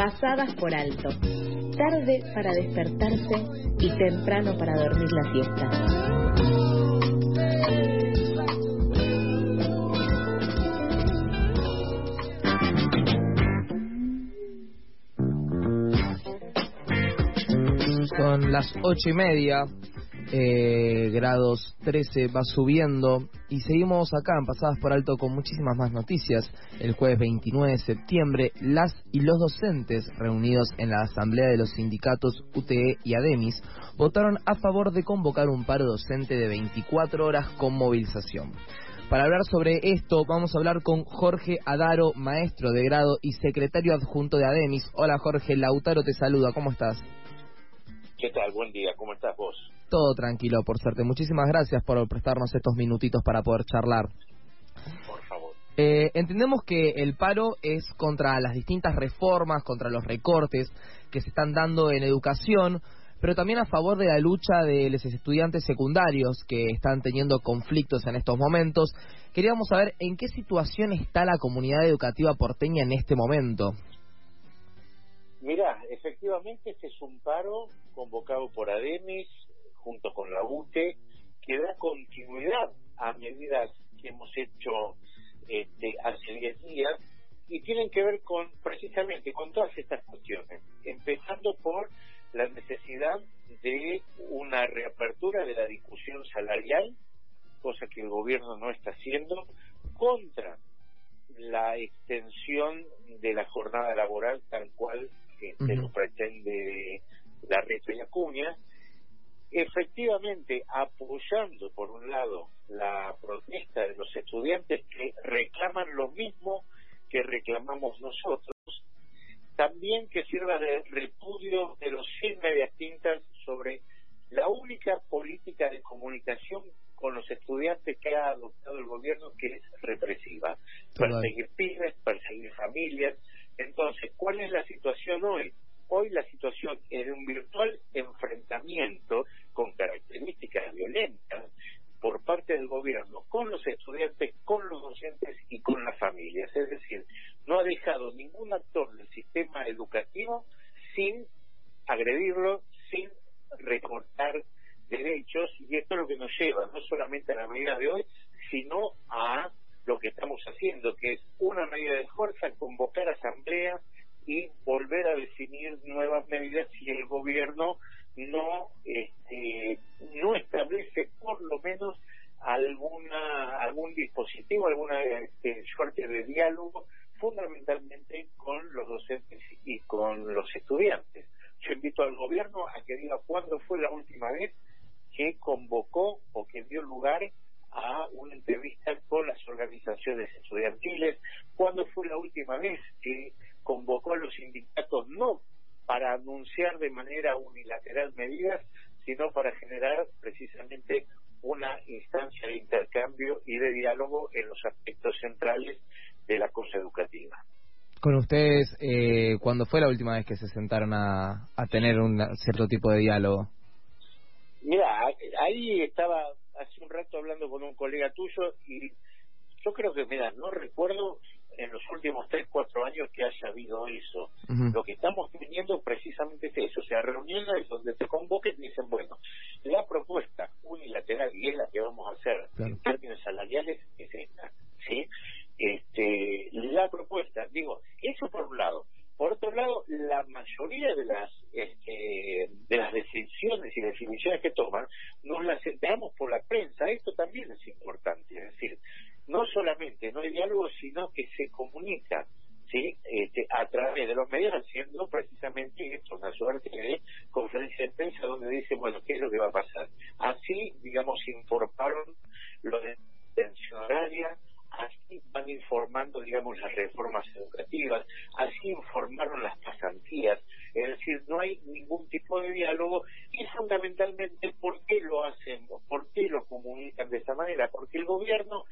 pasadas por alto, tarde para despertarse y temprano para dormir la siesta. Son las ocho y media, eh, grados 13 va subiendo y seguimos acá en Pasadas por Alto con muchísimas más noticias. El jueves 29 de septiembre, las y los docentes reunidos en la Asamblea de los Sindicatos UTE y ADEMIS votaron a favor de convocar un paro docente de 24 horas con movilización. Para hablar sobre esto, vamos a hablar con Jorge Adaro, maestro de grado y secretario adjunto de ADEMIS. Hola Jorge, Lautaro te saluda, ¿cómo estás? ¿Qué tal? Buen día, ¿cómo estás vos? Todo tranquilo, por suerte. Muchísimas gracias por prestarnos estos minutitos para poder charlar. Por favor. Eh, entendemos que el paro es contra las distintas reformas, contra los recortes que se están dando en educación, pero también a favor de la lucha de los estudiantes secundarios que están teniendo conflictos en estos momentos. Queríamos saber en qué situación está la comunidad educativa porteña en este momento. Mira, efectivamente este es un paro convocado por ADEMIS junto con la UTE que da continuidad a medidas que hemos hecho este, hace 10 días y tienen que ver con precisamente con todas estas cuestiones, empezando por la necesidad de una reapertura de la discusión salarial, cosa que el gobierno no está haciendo, contra la extensión de la jornada laboral tal cual que se lo pretende la red de Acuña, efectivamente apoyando por un lado la protesta de los estudiantes que reclaman lo mismo que reclamamos nosotros, también que sirva de repudio de los 100 medias tintas sobre la única política de comunicación con los estudiantes que ha adoptado el gobierno que es represiva. Perseguir pibes, perseguir familias, entonces, ¿cuál es la situación hoy? Hoy la situación es de un virtual enfrentamiento con características violentas por parte del gobierno con los estudiantes, con los docentes y con las familias. Es decir, no ha dejado ningún actor del sistema educativo sin agredirlo, sin recortar derechos y esto es lo que nos lleva no solamente a la medida de hoy, sino a lo que estamos haciendo, que es una medida de fuerza, convocar asamblea y volver a definir nuevas medidas si el gobierno no este, no establece por lo menos alguna algún dispositivo, alguna este, suerte de diálogo, fundamentalmente con los docentes y con los estudiantes. Yo invito al gobierno a que diga cuándo fue la última vez que convocó o que dio lugar a una entrevista con las organizaciones estudiantiles, cuando fue la última vez que convocó a los sindicatos no para anunciar de manera unilateral medidas, sino para generar precisamente una instancia de intercambio y de diálogo en los aspectos centrales de la cosa educativa. Con ustedes, eh, ¿cuándo fue la última vez que se sentaron a, a tener un cierto tipo de diálogo? Mira, ahí estaba hace un rato hablando con un colega tuyo y yo creo que, mira, no recuerdo en los últimos tres, cuatro años que haya habido eso. Lo que estamos teniendo precisamente es eso, o sea, reuniones donde te convoquen y dicen, bueno, la propuesta unilateral y es la que vamos a hacer en términos salariales es esta, ¿sí? Este, la propuesta, digo, eso por un lado. Por otro lado, la mayoría de las este, de las decisiones y definiciones que toman nos las enteramos por la prensa. Esto también es importante. Es decir, no solamente no hay diálogo, sino que se comunica ¿sí? Este, a través de los medios haciendo precisamente esto, una suerte de conferencia de prensa donde dice, bueno, ¿qué es lo que va a pasar? Así, digamos, informaron lo de tensión horaria, así van informando, digamos, las reformas educativas, así informaron las pasantías, es decir, no hay ningún tipo de diálogo y fundamentalmente por qué lo hacen, por qué lo comunican de esa manera, porque el gobierno,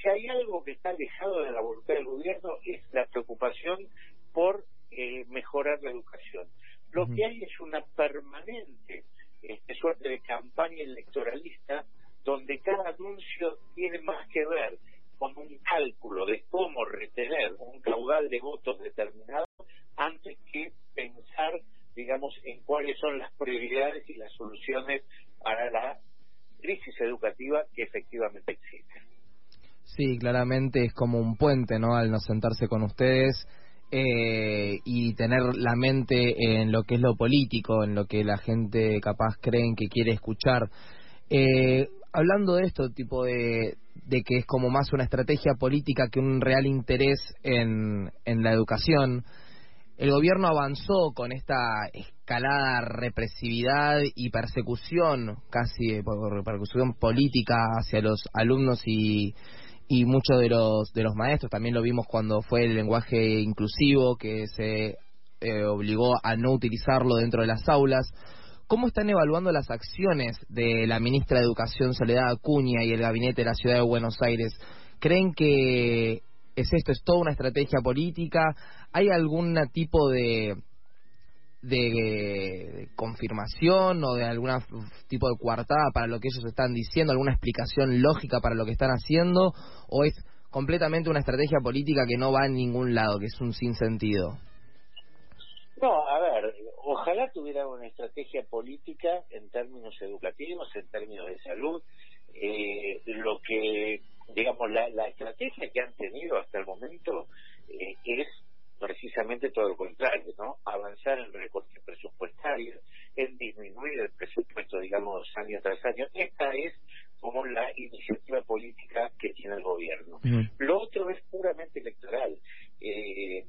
si hay algo que está alejado de la voluntad del gobierno es la preocupación por eh, mejorar la educación. Lo que hay es una permanente este, suerte de campaña electoralista donde cada anuncio tiene más que ver con un cálculo de cómo retener un caudal de votos determinado antes que digamos, en cuáles son las prioridades y las soluciones para la crisis educativa que efectivamente existe. Sí, claramente es como un puente, ¿no? Al no sentarse con ustedes eh, y tener la mente en lo que es lo político, en lo que la gente capaz creen que quiere escuchar. Eh, hablando de esto, tipo de, de que es como más una estrategia política que un real interés en, en la educación, el gobierno avanzó con esta escalada represividad y persecución, casi persecución política hacia los alumnos y y muchos de los de los maestros también lo vimos cuando fue el lenguaje inclusivo que se eh, obligó a no utilizarlo dentro de las aulas. ¿Cómo están evaluando las acciones de la ministra de Educación Soledad Acuña y el gabinete de la Ciudad de Buenos Aires? ¿Creen que es esto, es toda una estrategia política? ¿Hay algún tipo de de confirmación o de algún tipo de coartada para lo que ellos están diciendo, alguna explicación lógica para lo que están haciendo, o es completamente una estrategia política que no va en ningún lado, que es un sinsentido? No, a ver, ojalá tuviera una estrategia política en términos educativos, en términos de salud. Eh, lo que, digamos, la, estrategia que han tenido hasta el momento eh, es precisamente todo lo contrario, ¿no? Avanzar en recortes presupuestarios, en disminuir el presupuesto, digamos, año tras año. Esta es como la iniciativa política que tiene el gobierno. Lo otro es puramente electoral. Eh,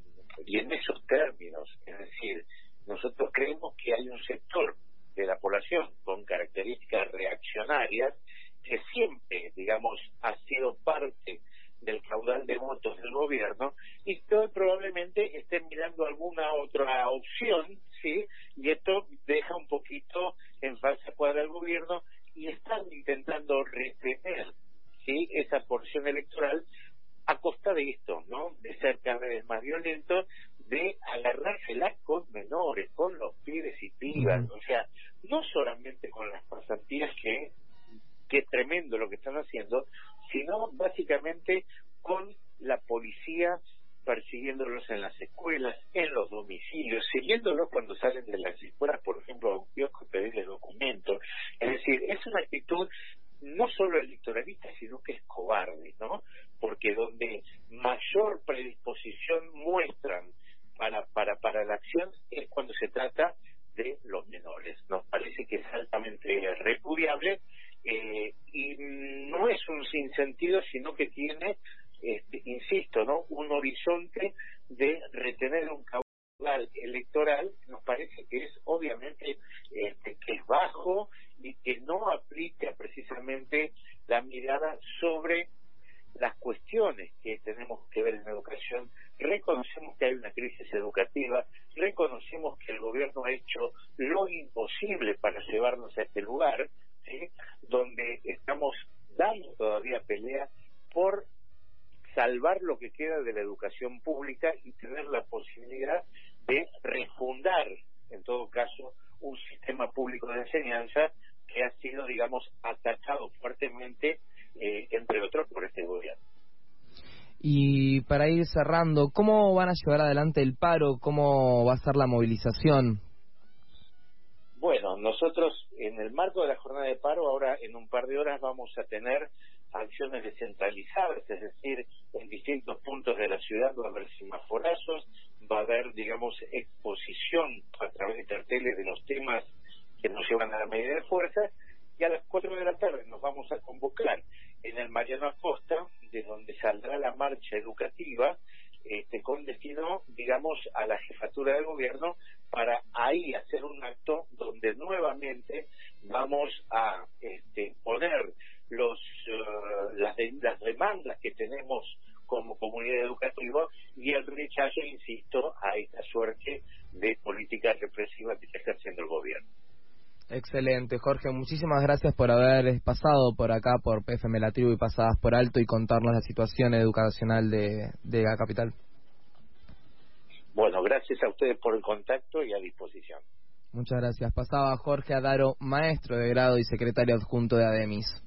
y en esos términos, es decir, nosotros creemos que hay un sector de la población con características reaccionarias que siempre, digamos, ha sido parte del caudal de votos del gobierno y que probablemente estén mirando alguna otra opción, ¿sí? Y esto deja un poquito en falsa cuadra al gobierno y están intentando retener, ¿sí? Esa porción electoral a costa de esto, ¿no? De ser cada vez más violento, de agarrársela con menores, con los pibes y pibas, o sea, no solamente con las pasantías que que es tremendo lo que están haciendo, sino básicamente con la policía persiguiéndolos en las escuelas, en los domicilios, siguiéndolos cuando salen de las escuelas, por ejemplo, a un kiosco pedirle documentos. Es decir, es una actitud no solo electoralista, sino que es cobarde, ¿no? Porque donde mayor predisposición muestran para, para, para la acción es cuando se trata de Nos parece que es altamente repudiable eh, y no es un sinsentido, sino que tiene, este, insisto, no un horizonte de retener un caudal electoral, nos parece que es obviamente este, que es bajo y que no aplica precisamente la mirada sobre las cuestiones que tenemos que ver en educación, salvar lo que queda de la educación pública y tener la posibilidad de refundar, en todo caso, un sistema público de enseñanza que ha sido, digamos, atacado fuertemente, eh, entre otros, por este gobierno. Y para ir cerrando, ¿cómo van a llevar adelante el paro? ¿Cómo va a ser la movilización? Bueno, nosotros en el marco de la jornada de paro, ahora en un par de horas vamos a tener acciones descentralizadas, es decir, en distintos puntos de la ciudad va a haber semaforazos, va a haber, digamos, exposición a través de carteles de los temas que nos llevan a la medida de fuerza, y a las cuatro de la tarde nos vamos a convocar en el Mariano Acosta, de donde saldrá la marcha educativa, este, con destino, digamos, a la jefatura del gobierno para ahí hacer un acto donde nuevamente vamos a este, poner las, demandas que tenemos como comunidad educativa y el rechazo, insisto, a esta suerte de política represiva que está ejerciendo el gobierno. Excelente, Jorge. Muchísimas gracias por haber pasado por acá, por PFM La Tribu y pasadas por alto y contarnos la situación educacional de, de la capital. Bueno, gracias a ustedes por el contacto y a disposición. Muchas gracias. Pasaba Jorge Adaro, maestro de grado y secretario adjunto de ADEMIS.